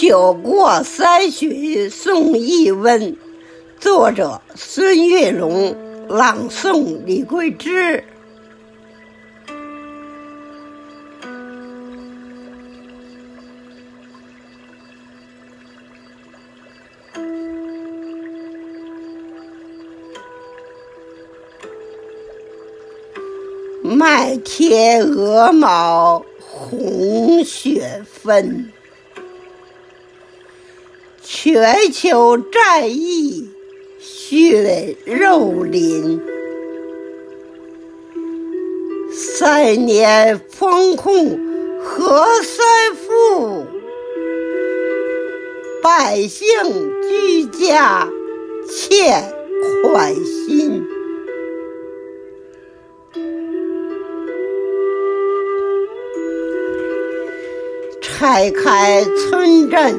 酒过三巡送一温，作者孙月龙，朗诵李桂枝。麦贴鹅毛红雪纷，全球战役血肉淋。三年封控何三复，百姓居家欠款心。拆开村镇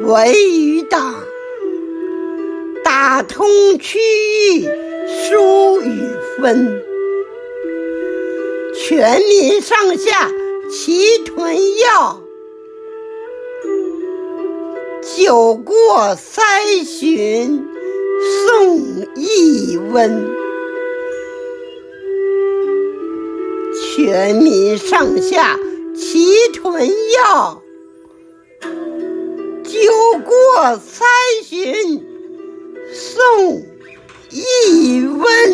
文与党，打通区域疏与分，全民上下齐囤药，酒过三巡送一温，全民上下。齐囤药，酒过三巡送一温。